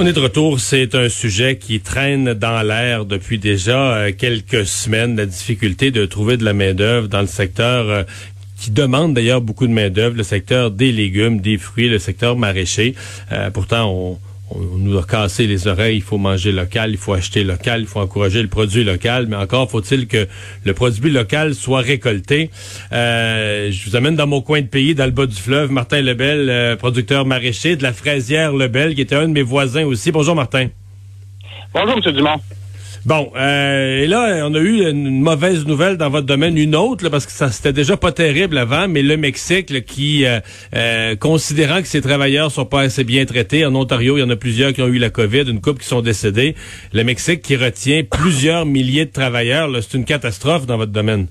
On est de retour. C'est un sujet qui traîne dans l'air depuis déjà euh, quelques semaines. La difficulté de trouver de la main-d'œuvre dans le secteur euh, qui demande d'ailleurs beaucoup de main-d'œuvre, le secteur des légumes, des fruits, le secteur maraîcher. Euh, pourtant, on, on nous a cassé les oreilles, il faut manger local, il faut acheter local, il faut encourager le produit local, mais encore faut-il que le produit local soit récolté. Euh, je vous amène dans mon coin de pays, dans le bas du fleuve, Martin Lebel, euh, producteur maraîcher de la fraisière Lebel, qui était un de mes voisins aussi. Bonjour Martin. Bonjour M. Dumont. Bon, euh, et là, on a eu une mauvaise nouvelle dans votre domaine, une autre, parce que ça c'était déjà pas terrible avant, mais le Mexique, qui, euh, euh, considérant que ses travailleurs sont pas assez bien traités, en Ontario, il y en a plusieurs qui ont eu la COVID, une couple qui sont décédés. Le Mexique qui retient plusieurs milliers de travailleurs, c'est une catastrophe dans votre domaine.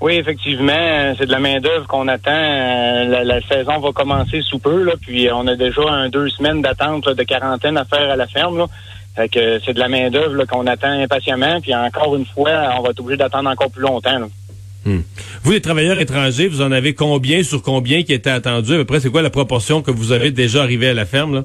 Oui, effectivement, c'est de la main-d'œuvre qu'on attend. La, saison va commencer sous peu, là, puis on a déjà un deux semaines d'attente de quarantaine à faire à la ferme. Fait que c'est de la main-d'œuvre qu'on attend impatiemment, puis encore une fois, on va être obligé d'attendre encore plus longtemps. Hmm. Vous, les travailleurs étrangers, vous en avez combien sur combien qui étaient attendus? À peu près, c'est quoi la proportion que vous avez déjà arrivé à la ferme, là?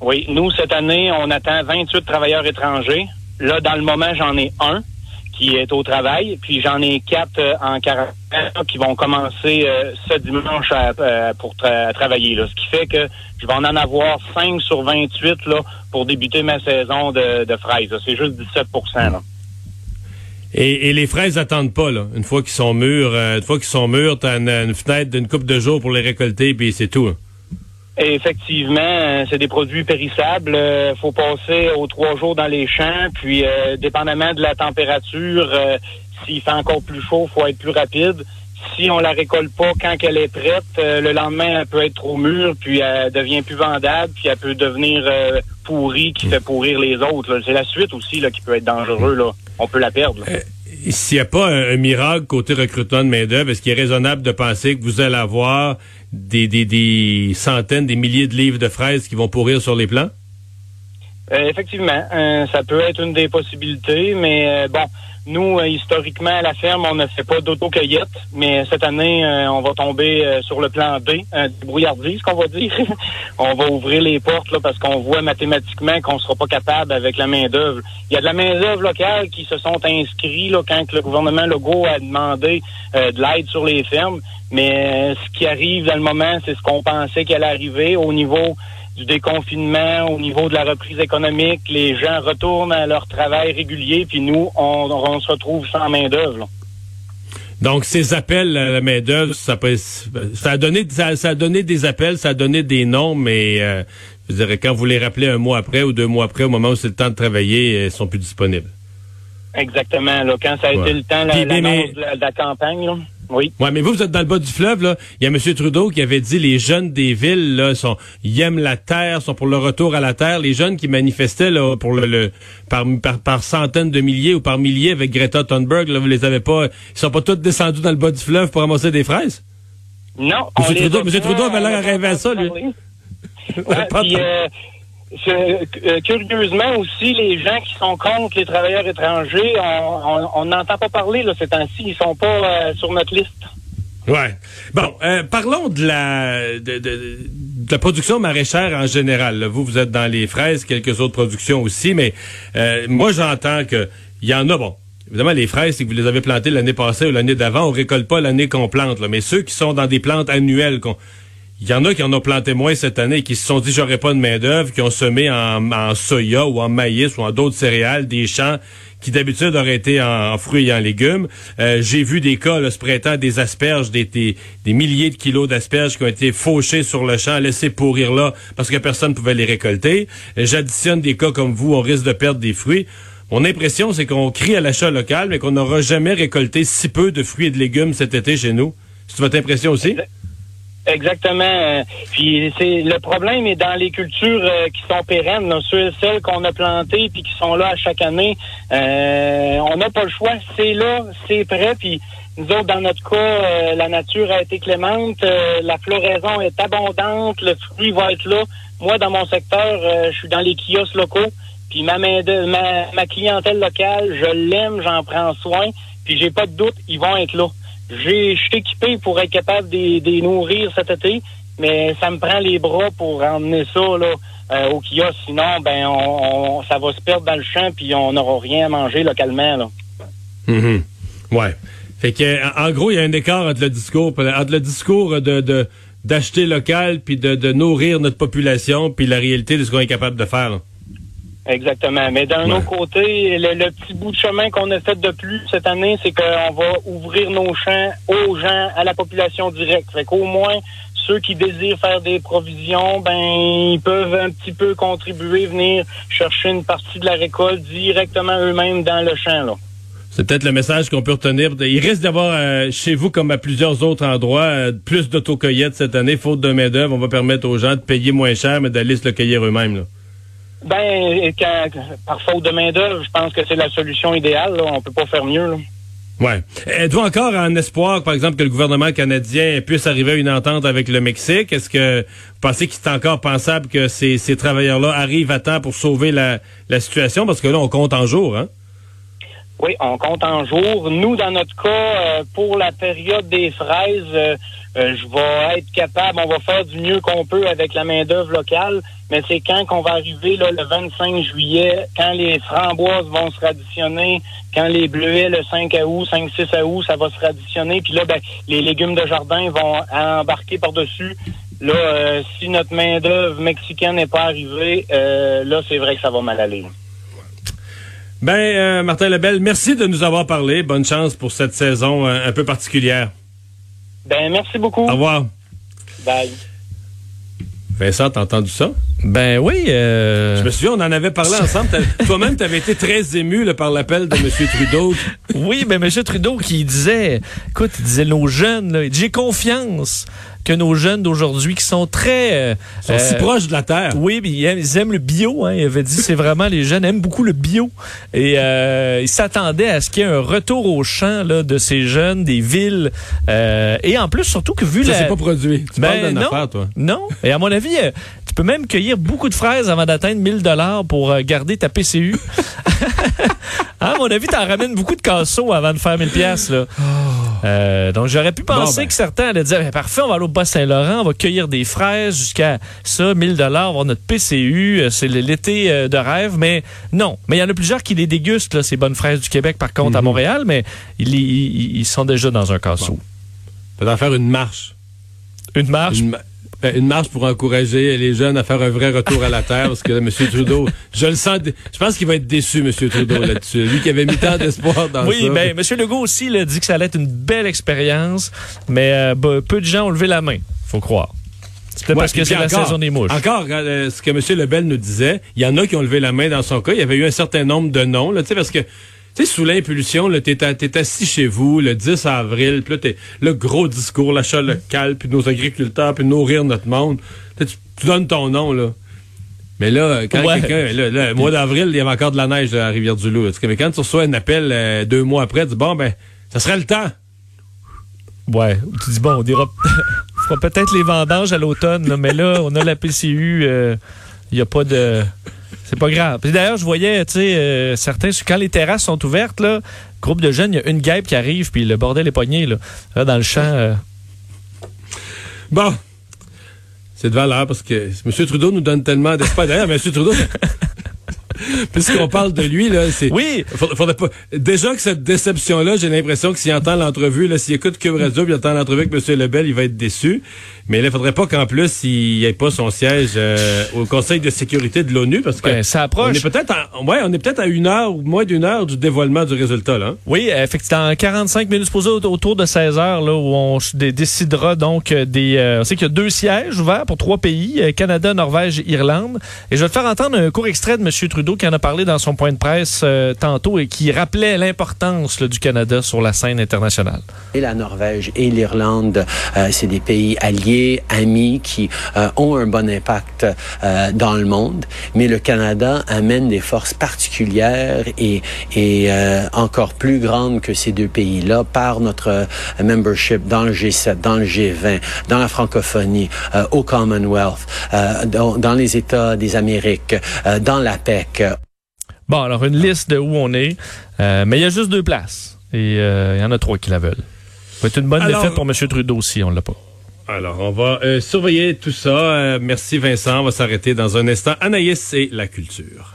Oui, nous, cette année, on attend 28 travailleurs étrangers. Là, dans le moment, j'en ai un qui est au travail, puis j'en ai quatre euh, en quarantaine qui vont commencer euh, ce dimanche euh, pour travailler. Là. Ce qui fait que je vais en avoir 5 sur 28 là, pour débuter ma saison de, fraises. C'est juste 17 là. Et, les fraises attendent pas, là. Une fois qu'ils sont mûrs, une fois qu'ils sont mûrs, t'as une, une fenêtre d'une coupe de jours pour les récolter, puis c'est tout. Hein. Effectivement, euh, c'est des produits périssables. Il euh, faut passer aux trois jours dans les champs, puis euh, dépendamment de la température, s'il fait encore plus chaud, faut être plus rapide. Si on la récolte pas quand elle est prête, le lendemain, elle peut être trop mûre, puis elle devient plus vendable, puis elle peut devenir pourrie, qui fait pourrir les autres. C'est la suite aussi là, qui peut être dangereux. Là. On peut la perdre. S'il n'y a pas un, miracle côté recrutement de main-d'œuvre, est-ce qu'il est raisonnable de penser que vous allez avoir des, des, des centaines, des milliers de livres de fraises qui vont pourrir sur les plants? Euh, effectivement, euh, ça peut être une des possibilités, mais euh, bon, nous, historiquement, à la ferme, on ne fait pas d'auto-cueillette, mais cette année, on va tomber sur le plan B, un brouillardise, qu'on va dire. on va ouvrir les portes là, parce qu'on voit mathématiquement qu'on ne sera pas capable avec la main-d'œuvre. Il y a de la main-d'œuvre locale qui se sont inscrits là, quand le gouvernement Legault a demandé de l'aide sur les fermes, mais ce qui arrive dans le moment, c'est ce qu'on pensait qu'elle allait arriver au niveau du déconfinement, au niveau de la reprise économique, les gens retournent à leur travail régulier, puis nous, on, se retrouve sans main-d'œuvre. Donc, ces appels à la main-d'œuvre, ça, ça, a donné, ça, a donné des appels, ça a donné des noms, mais euh, je dirais, quand vous les rappelez un mois après ou deux mois après, au moment où c'est le temps de travailler, ils sont plus disponibles. Exactement. Là, quand ça a été le temps, la, de la campagne. Là. Oui. Ouais, mais vous, vous êtes dans le bas du fleuve, là. Il y a M. Trudeau qui avait dit les jeunes des villes, là, sont, ils aiment la terre, sont pour le retour à la terre. Les jeunes qui manifestaient, là, pour le, par, par, centaines de milliers ou par milliers avec Greta Thunberg, là, vous les avez pas, ils sont pas tous descendus dans le bas du fleuve pour ramasser des fraises? Non. M. Trudeau, M. Trudeau avait l'air à rêver à ça, lui. Euh, curieusement aussi, les gens qui sont contre les travailleurs étrangers, on n'entend pas parler là, ces temps-ci. Ils sont pas euh, sur notre liste. Ouais. Bon, euh, parlons de la de, la production maraîchère en général. Vous, vous êtes dans les fraises, quelques autres productions aussi, mais moi j'entends que il y en a. Bon, évidemment, les fraises, si vous les avez plantées l'année passée ou l'année d'avant, on récolte pas l'année qu'on plante. Mais ceux qui sont dans des plantes annuelles, qu'on il y en a qui en ont planté moins cette année, qui se sont dit j'aurais pas de main d'œuvre, qui ont semé en, en, soya ou en maïs ou en d'autres céréales des champs qui d'habitude auraient été en, fruits et en légumes. Euh, j'ai vu des cas là, ce des asperges, des, des, milliers de kilos d'asperges qui ont été fauchés sur le champ, laissés pourrir là parce que personne ne pouvait les récolter. Euh, j'additionne des cas comme vous, on risque de perdre des fruits. Mon impression, c'est qu'on crie à l'achat local, mais qu'on n'aura jamais récolté si peu de fruits et de légumes cet été chez nous. C'est votre impression aussi? Exactement. Puis c'est le problème est dans les cultures euh, qui sont pérennes, là, celles qu'on a plantées puis qui sont là à chaque année. Euh, on n'a pas le choix. C'est là, c'est prêt. Puis nous autres, dans notre cas, euh, la nature a été clémente, la floraison est abondante, le fruit va être là. Moi, dans mon secteur, je suis dans les kiosques locaux. Puis ma main de ma, ma clientèle locale, je l'aime, j'en prends soin. Puis j'ai pas de doute, ils vont être là. J'ai, je suis équipé pour être capable de les nourrir cet été. mais ça me prend les bras pour emmener ça là, euh, au kiosque. Sinon, ben, on, ça va se perdre dans le champ, puis on n'aura rien à manger localement. Là. Mm Ouais. Fait que, en gros, il y a un écart entre le discours, entre le discours de, d'acheter local, puis de, de, nourrir notre population, puis la réalité de ce qu'on est capable de faire. Exactement. Mais d'un autre côté, le, petit bout de chemin qu'on a fait de plus cette année, c'est qu'on va ouvrir nos champs aux gens, à la population directe. Fait qu'au moins, ceux qui désirent faire des provisions, ben, ils peuvent un petit peu contribuer, venir chercher une partie de la récolte directement eux-mêmes dans le champ, là. C'est peut-être le message qu'on peut retenir. Il risque d'avoir euh, chez vous, comme à plusieurs autres endroits, euh, plus d'autocueillettes cette année, faute de main-d'œuvre. On va permettre aux gens de payer moins cher, mais d'aller se le cueillir eux-mêmes. Ben, par faute de main-d'œuvre, je pense que c'est la solution idéale. Là. On peut pas faire mieux. Là. Ouais. Êtes-vous encore en espoir, par exemple, que le gouvernement canadien puisse arriver à une entente avec le Mexique? Est-ce que vous pensez qu'il est encore pensable que ces, travailleurs-là arrivent à temps pour sauver la, situation? Parce que là, on compte en jours, hein? Oui, on compte en jours. Nous, dans notre cas, euh, pour la période des fraises, euh, euh, je vais être capable, on va faire du mieux qu'on peut avec la main-d'œuvre locale, mais c'est quand qu'on va arriver là, le 25 juillet, quand les framboises vont se radditionner, quand les bleuets le 5 août, 5-6 août, ça va se radditionner, puis là, ben, les légumes de jardin vont embarquer par-dessus. Là, si notre main-d'œuvre mexicaine n'est pas arrivée, là, c'est vrai que ça va mal aller. Ben, euh, Martin Lebel, merci de nous avoir parlé. Bonne chance pour cette saison euh, un peu particulière. Ben, merci beaucoup. Au revoir. Bye. Vincent, t'as entendu ça? Ben oui. Euh... Je me souviens, on en avait parlé ensemble. Toi-même, tu avais été très ému là, par l'appel de M. Trudeau. oui, mais M. Trudeau qui disait, écoute, il disait nos jeunes, j'ai confiance que nos jeunes d'aujourd'hui qui sont très... Euh, sont si euh, proches de la terre. Oui, mais ils aiment, le bio. Hein, il avait dit, c'est vraiment, les jeunes aiment beaucoup le bio. Et euh, il s'attendait à ce qu'il y ait un retour au champ là, de ces jeunes, des villes. Euh, et en plus, surtout que vu Ça, la... c'est pas produit. Tu ben, non, affaire, toi. Non. Et à mon avis, tu peux même cueillir beaucoup de fraises avant d'atteindre 1000 dollars pour garder ta PCU. à mon avis, t'en ramènes beaucoup de casseaux avant de faire 1000 pièces là. Euh, donc j'aurais pu penser ben. que certains allaient dire ben, parfait, on va aller au Bas-Saint-Laurent, on va cueillir des fraises jusqu'à ça 1000 dollars, on va notre PCU, euh, c'est l'été euh, de rêve, mais non. Mais il y en a plusieurs qui les dégustent là, ces bonnes fraises du Québec par contre à mhm. Montréal, mais ils, sont déjà dans un casseau. Bon. Peut faire une marche. Une marche? Ben, une marche pour encourager les jeunes à faire un vrai retour à la terre parce que M. Trudeau, je le sens, je pense qu'il va être déçu, M. Trudeau, là-dessus. Lui qui avait mis tant d'espoir dans oui, ça. Oui, ben, M. Legault aussi il a dit que ça allait être une belle expérience, mais euh, peu de gens ont levé la main, faut croire. C'est peut-être parce que c'est la saison des mouches. Encore, euh, ce que M. Lebel nous disait, il y en a qui ont levé la main dans son cas. Il y avait eu un certain nombre de noms, là, parce que tu sais, sous l'impulsion, t'es es assis chez vous le 10 avril, puis là, t'es le gros discours, l'achat local, puis nos agriculteurs, puis nourrir notre monde. Tu, donnes ton nom, là. Mais là, quand quelqu'un, le mois d'avril, il y avait encore de la neige à Rivière-du-Loup. Mais quand tu reçois un appel euh, deux mois après, tu dis, bon, ben, ça serait le temps. Ouais, tu dis, bon, on dira, on fera peut-être les vendanges à l'automne, mais là, on a la PCU, il euh, n'y a pas de... C'est pas grave. d'ailleurs, je voyais, tu sais, euh, certains, quand les terrasses sont ouvertes, là, groupe de jeunes, il y a une guêpe qui arrive, puis le bordel est pogné, là, dans le champ. Euh. Bon. C'est de valeur parce que M. Trudeau nous donne tellement d'espoir. D'ailleurs, M. Trudeau, puisqu'on parle de lui, là, c'est. Oui. Faudrait, pas. Déjà que cette déception-là, j'ai l'impression que s'il entend l'entrevue, là, s'il écoute Cube Radio, il entend l'entrevue avec M. Lebel, il va être déçu. Mais là, il faudrait pas qu'en plus, il ait pas son siège euh, au Conseil de sécurité de l'ONU, parce que. Ben, ça approche. On est peut-être ouais, on est peut-être à une heure ou moins d'une heure du dévoilement du résultat, là. Hein. Oui, effectivement, en 45 minutes, supposé autour de 16 heures, là, où on décidera donc euh, des. Euh, on sait qu'il y a deux sièges ouverts pour trois pays, Canada, Norvège, Irlande. Et je vais te faire entendre un court extrait de M. Trudeau qui a parlé dans son point de presse euh, tantôt et qui rappelait l'importance du Canada sur la scène internationale. Et la Norvège et l'Irlande, euh, c'est des pays alliés, amis, qui euh, ont un bon impact dans le monde, mais le Canada amène des forces particulières et, et encore plus grandes que ces deux pays-là par notre membership dans le G7, dans le G20, dans la francophonie, au Commonwealth, dans, dans, les États des Amériques, dans l'APEC. Bon, alors une liste de où on est, euh, mais il y a juste deux places. Et euh, il y en a trois qui la veulent. Ça va être une bonne défaite pour M. Trudeau si on l'a pas. Alors, on va euh, surveiller tout ça. Euh, merci Vincent. On va s'arrêter dans un instant. Anaïs et la culture.